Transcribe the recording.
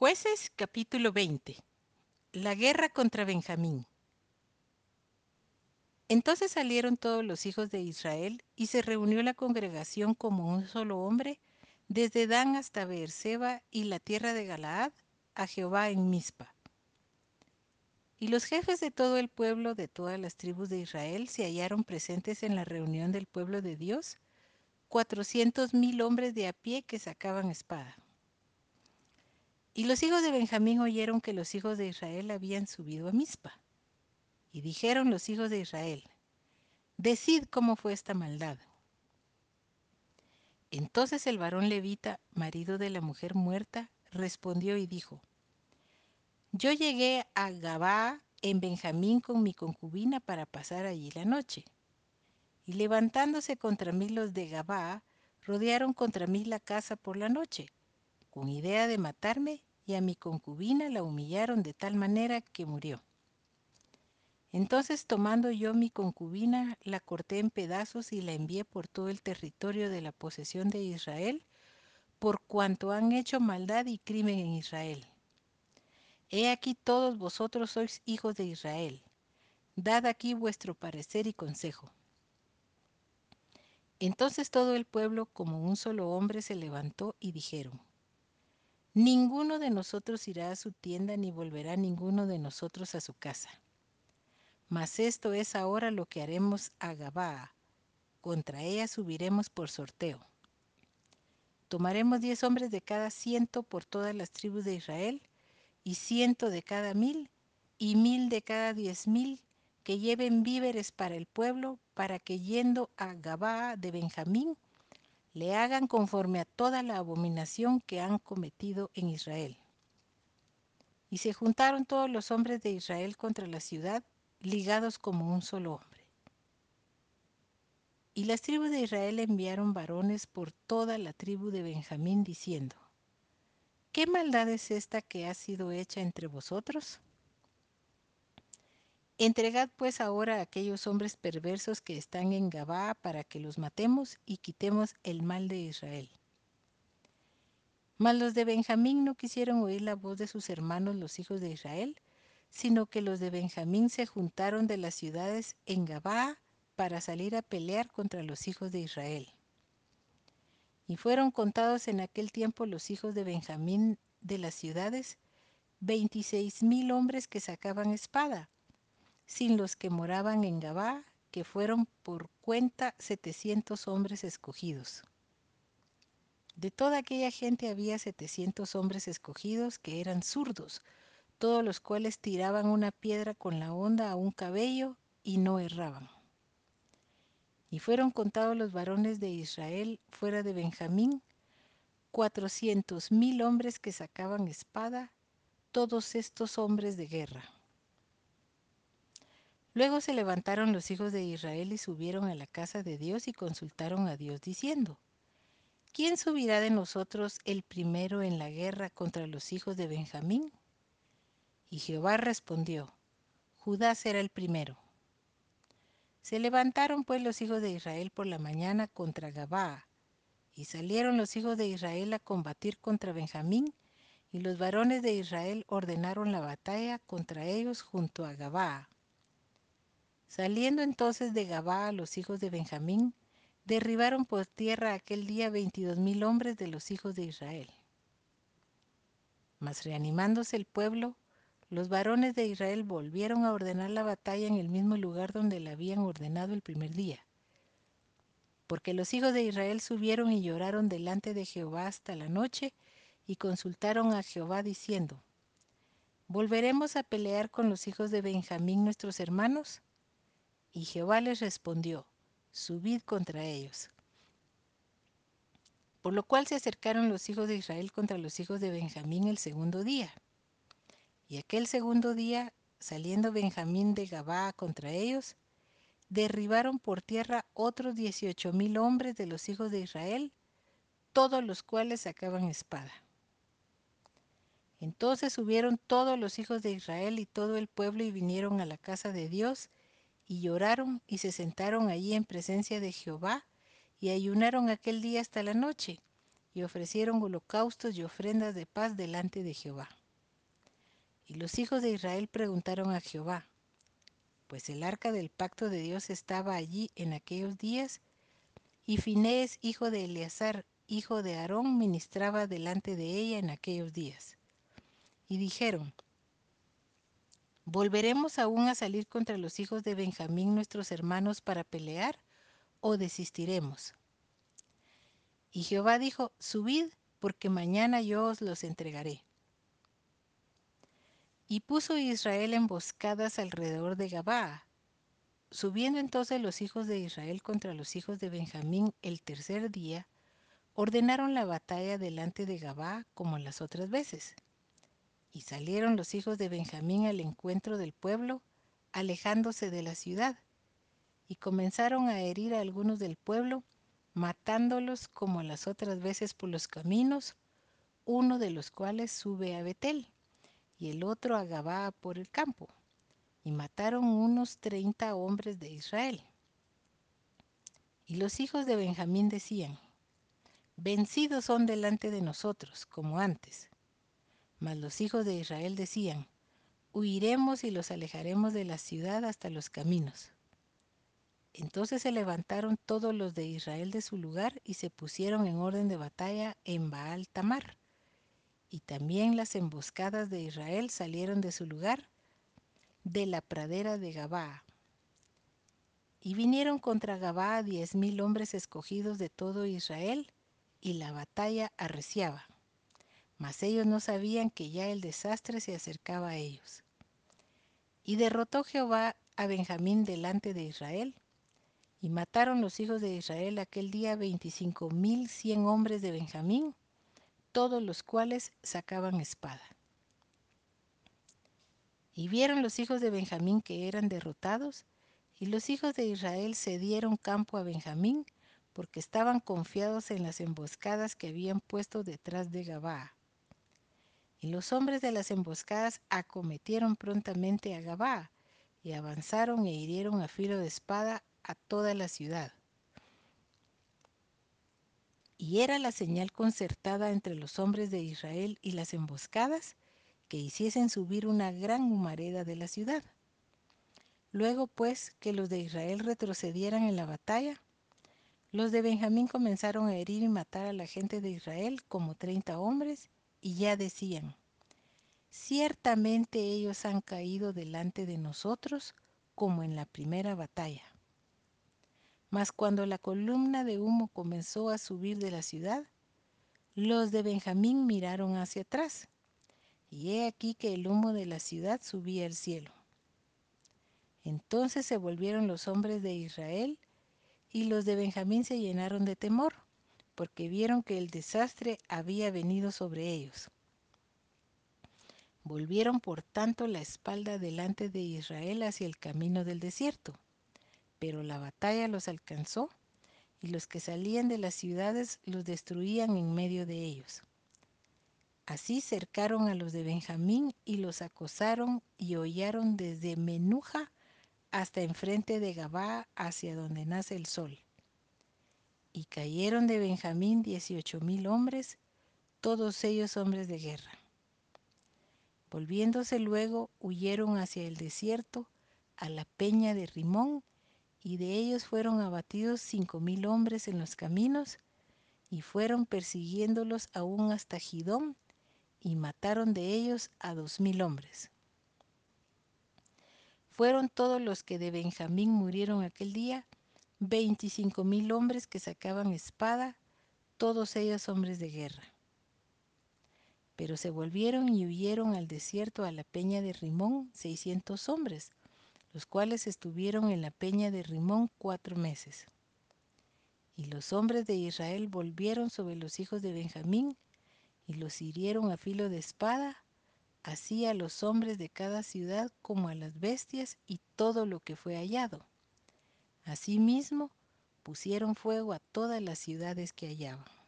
Jueces capítulo 20. La guerra contra Benjamín. Entonces salieron todos los hijos de Israel y se reunió la congregación como un solo hombre, desde Dan hasta Beerseba y la tierra de Galaad, a Jehová en Mizpa. Y los jefes de todo el pueblo de todas las tribus de Israel se hallaron presentes en la reunión del pueblo de Dios, cuatrocientos mil hombres de a pie que sacaban espada. Y los hijos de Benjamín oyeron que los hijos de Israel habían subido a Mizpa. Y dijeron los hijos de Israel, Decid cómo fue esta maldad. Entonces el varón levita, marido de la mujer muerta, respondió y dijo, Yo llegué a Gabá en Benjamín con mi concubina para pasar allí la noche. Y levantándose contra mí los de Gabá, rodearon contra mí la casa por la noche, con idea de matarme, y a mi concubina la humillaron de tal manera que murió. Entonces tomando yo mi concubina, la corté en pedazos y la envié por todo el territorio de la posesión de Israel, por cuanto han hecho maldad y crimen en Israel. He aquí todos vosotros sois hijos de Israel. Dad aquí vuestro parecer y consejo. Entonces todo el pueblo como un solo hombre se levantó y dijeron, Ninguno de nosotros irá a su tienda ni volverá ninguno de nosotros a su casa. Mas esto es ahora lo que haremos a Gabaa. Contra ella subiremos por sorteo. Tomaremos diez hombres de cada ciento por todas las tribus de Israel, y ciento de cada mil, y mil de cada diez mil, que lleven víveres para el pueblo, para que yendo a Gabaa de Benjamín, le hagan conforme a toda la abominación que han cometido en Israel. Y se juntaron todos los hombres de Israel contra la ciudad, ligados como un solo hombre. Y las tribus de Israel enviaron varones por toda la tribu de Benjamín, diciendo, ¿Qué maldad es esta que ha sido hecha entre vosotros? Entregad pues ahora a aquellos hombres perversos que están en Gabá para que los matemos y quitemos el mal de Israel. Mas los de Benjamín no quisieron oír la voz de sus hermanos los hijos de Israel, sino que los de Benjamín se juntaron de las ciudades en Gabá para salir a pelear contra los hijos de Israel. Y fueron contados en aquel tiempo los hijos de Benjamín de las ciudades, veintiséis mil hombres que sacaban espada, sin los que moraban en Gabá, que fueron por cuenta setecientos hombres escogidos. De toda aquella gente había setecientos hombres escogidos que eran zurdos, todos los cuales tiraban una piedra con la honda a un cabello y no erraban. Y fueron contados los varones de Israel fuera de Benjamín, cuatrocientos mil hombres que sacaban espada, todos estos hombres de guerra. Luego se levantaron los hijos de Israel y subieron a la casa de Dios y consultaron a Dios diciendo, ¿quién subirá de nosotros el primero en la guerra contra los hijos de Benjamín? Y Jehová respondió, Judá será el primero. Se levantaron pues los hijos de Israel por la mañana contra Gabaa, y salieron los hijos de Israel a combatir contra Benjamín, y los varones de Israel ordenaron la batalla contra ellos junto a Gabaa. Saliendo entonces de Gabá los hijos de Benjamín, derribaron por tierra aquel día veintidós mil hombres de los hijos de Israel. Mas reanimándose el pueblo, los varones de Israel volvieron a ordenar la batalla en el mismo lugar donde la habían ordenado el primer día. Porque los hijos de Israel subieron y lloraron delante de Jehová hasta la noche y consultaron a Jehová diciendo, ¿Volveremos a pelear con los hijos de Benjamín nuestros hermanos? Y Jehová les respondió, subid contra ellos. Por lo cual se acercaron los hijos de Israel contra los hijos de Benjamín el segundo día. Y aquel segundo día, saliendo Benjamín de Gabá contra ellos, derribaron por tierra otros dieciocho mil hombres de los hijos de Israel, todos los cuales sacaban espada. Entonces subieron todos los hijos de Israel y todo el pueblo y vinieron a la casa de Dios y lloraron y se sentaron allí en presencia de Jehová y ayunaron aquel día hasta la noche y ofrecieron holocaustos y ofrendas de paz delante de Jehová. Y los hijos de Israel preguntaron a Jehová, pues el arca del pacto de Dios estaba allí en aquellos días, y Finés, hijo de Eleazar, hijo de Aarón, ministraba delante de ella en aquellos días. Y dijeron, ¿volveremos aún a salir contra los hijos de Benjamín nuestros hermanos para pelear, o desistiremos? Y Jehová dijo, subid, porque mañana yo os los entregaré. Y puso Israel emboscadas alrededor de Gabaa. Subiendo entonces los hijos de Israel contra los hijos de Benjamín el tercer día, ordenaron la batalla delante de Gabá como las otras veces. Y salieron los hijos de Benjamín al encuentro del pueblo, alejándose de la ciudad, y comenzaron a herir a algunos del pueblo, matándolos como las otras veces por los caminos, uno de los cuales sube a Betel, y el otro a Gabá por el campo, y mataron unos treinta hombres de Israel. Y los hijos de Benjamín decían, vencidos son delante de nosotros, como antes. Mas los hijos de Israel decían, huiremos y los alejaremos de la ciudad hasta los caminos. Entonces se levantaron todos los de Israel de su lugar y se pusieron en orden de batalla en Baal Tamar. Y también las emboscadas de Israel salieron de su lugar, de la pradera de Gabaa. Y vinieron contra Gabaa diez mil hombres escogidos de todo Israel, y la batalla arreciaba. Mas ellos no sabían que ya el desastre se acercaba a ellos. Y derrotó Jehová a Benjamín delante de Israel, y mataron los hijos de Israel aquel día veinticinco mil cien hombres de Benjamín, todos los cuales sacaban espada. Y vieron los hijos de Benjamín que eran derrotados, y los hijos de Israel cedieron campo a Benjamín, porque estaban confiados en las emboscadas que habían puesto detrás de Gabaa. Y los hombres de las emboscadas acometieron prontamente a Gabaa, y avanzaron e hirieron a filo de espada a toda la ciudad. Y era la señal concertada entre los hombres de Israel y las emboscadas que hiciesen subir una gran humareda de la ciudad. Luego pues que los de Israel retrocedieran en la batalla, los de Benjamín comenzaron a herir y matar a la gente de Israel como treinta hombres, y ya decían, ciertamente ellos han caído delante de nosotros como en la primera batalla. Mas cuando la columna de humo comenzó a subir de la ciudad, los de Benjamín miraron hacia atrás, y he aquí que el humo de la ciudad subía al cielo. Entonces se volvieron los hombres de Israel y los de Benjamín se llenaron de temor, porque vieron que el desastre había venido sobre ellos. Volvieron por tanto la espalda delante de Israel hacia el camino del desierto, pero la batalla los alcanzó y los que salían de las ciudades los destruían en medio de ellos. Así cercaron a los de Benjamín y los acosaron y hollaron desde Menuja hasta enfrente de Gabá hacia donde nace el sol. Y cayeron de Benjamín dieciocho mil hombres, todos ellos hombres de guerra. Volviéndose luego, huyeron hacia el desierto, a la peña de Rimón, y de ellos fueron abatidos cinco mil hombres en los caminos, y fueron persiguiéndolos aún hasta Gidón, y mataron de ellos a dos mil hombres fueron todos los que de Benjamín murieron aquel día, veinticinco mil hombres que sacaban espada, todos ellos hombres de guerra. Pero se volvieron y huyeron al desierto a la peña de Rimón seiscientos hombres, los cuales estuvieron en la peña de Rimón cuatro meses. Y los hombres de Israel volvieron sobre los hijos de Benjamín y los hirieron a filo de espada así a los hombres de cada ciudad como a las bestias y todo lo que fue hallado. Asimismo, pusieron fuego a todas las ciudades que hallaban.